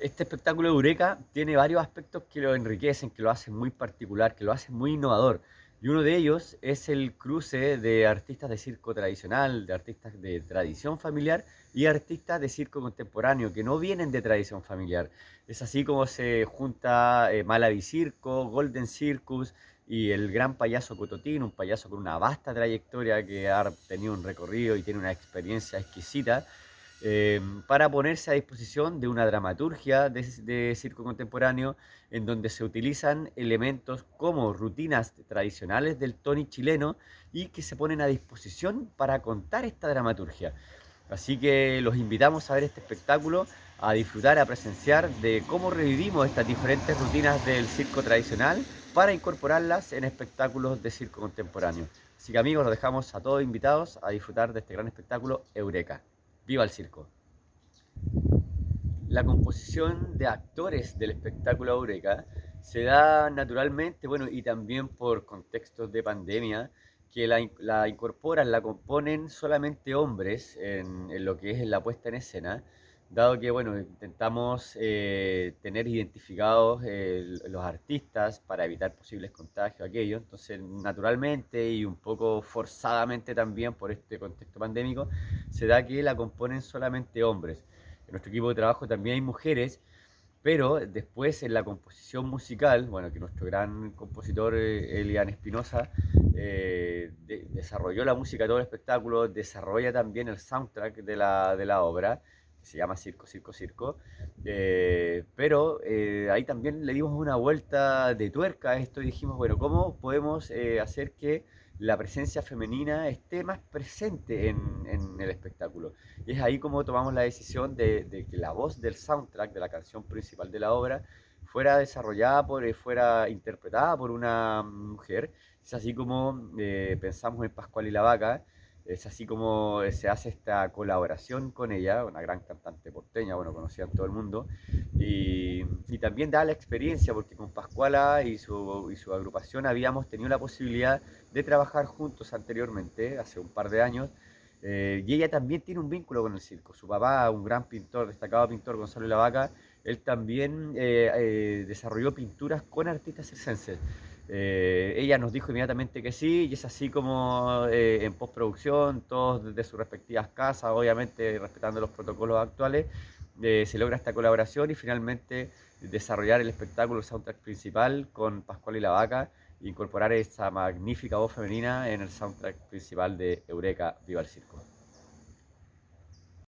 Este espectáculo de Eureka tiene varios aspectos que lo enriquecen, que lo hacen muy particular, que lo hacen muy innovador. Y uno de ellos es el cruce de artistas de circo tradicional, de artistas de tradición familiar y artistas de circo contemporáneo que no vienen de tradición familiar. Es así como se junta eh, Malavi Circo, Golden Circus y el gran payaso Cototín, un payaso con una vasta trayectoria que ha tenido un recorrido y tiene una experiencia exquisita eh, para ponerse a disposición de una dramaturgia de, circo contemporáneo en donde se utilizan elementos como rutinas tradicionales del Tony chileno y que se ponen a disposición para contar esta dramaturgia. Así que los invitamos a ver este espectáculo, a disfrutar, a presenciar de cómo revivimos estas diferentes rutinas del circo tradicional para incorporarlas en espectáculos de circo contemporáneo. Así que amigos, los dejamos a todos invitados a disfrutar de este gran espectáculo Eureka. Viva el circo. La composición de actores del espectáculo Eureka se da naturalmente, bueno, y también por contextos de pandemia, que la, incorporan, la componen solamente hombres en, en, lo que es la puesta en escena, dado que, bueno, intentamos eh, tener identificados eh, los artistas para evitar posibles contagios, aquello, entonces naturalmente y un poco forzadamente también por este contexto pandémico, se da que la componen solamente hombres. En nuestro equipo de trabajo también hay mujeres, pero después en la composición musical, bueno, que nuestro gran compositor eh, Elian Espinosa desarrolló la música de todo el espectáculo, desarrolla también el soundtrack de la, de la obra, se llama Circo, Circo, Circo. Eh, pero eh, ahí también le dimos una vuelta de tuerca a esto y dijimos, bueno, ¿cómo podemos eh, hacer que la presencia femenina esté más presente en, el espectáculo? Y es ahí como tomamos la decisión de, que la voz del soundtrack, de la canción principal de la obra, fuera desarrollada, por, fuera interpretada por una mujer. Es así como pensamos en Pascual y la Vaca es así como se hace esta colaboración con ella, una gran cantante porteña, bueno, conocida en todo el mundo, y, también da la experiencia, porque con Pascuala y su, agrupación habíamos tenido la posibilidad de trabajar juntos anteriormente, hace un par de años, eh, y ella también tiene un vínculo con el circo. Su papá, un gran pintor, destacado pintor, Gonzalo Lavaca, él también eh, eh, desarrolló pinturas con artistas circenses. Eh, ella nos dijo inmediatamente que sí, y es así como eh, en postproducción, todos desde sus respectivas casas, obviamente respetando los protocolos actuales, eh, se logra esta colaboración y finalmente desarrollar el espectáculo, el soundtrack principal con Pascual y la Vaca, e incorporar esa magnífica voz femenina en el soundtrack principal de Eureka Viva el Circo.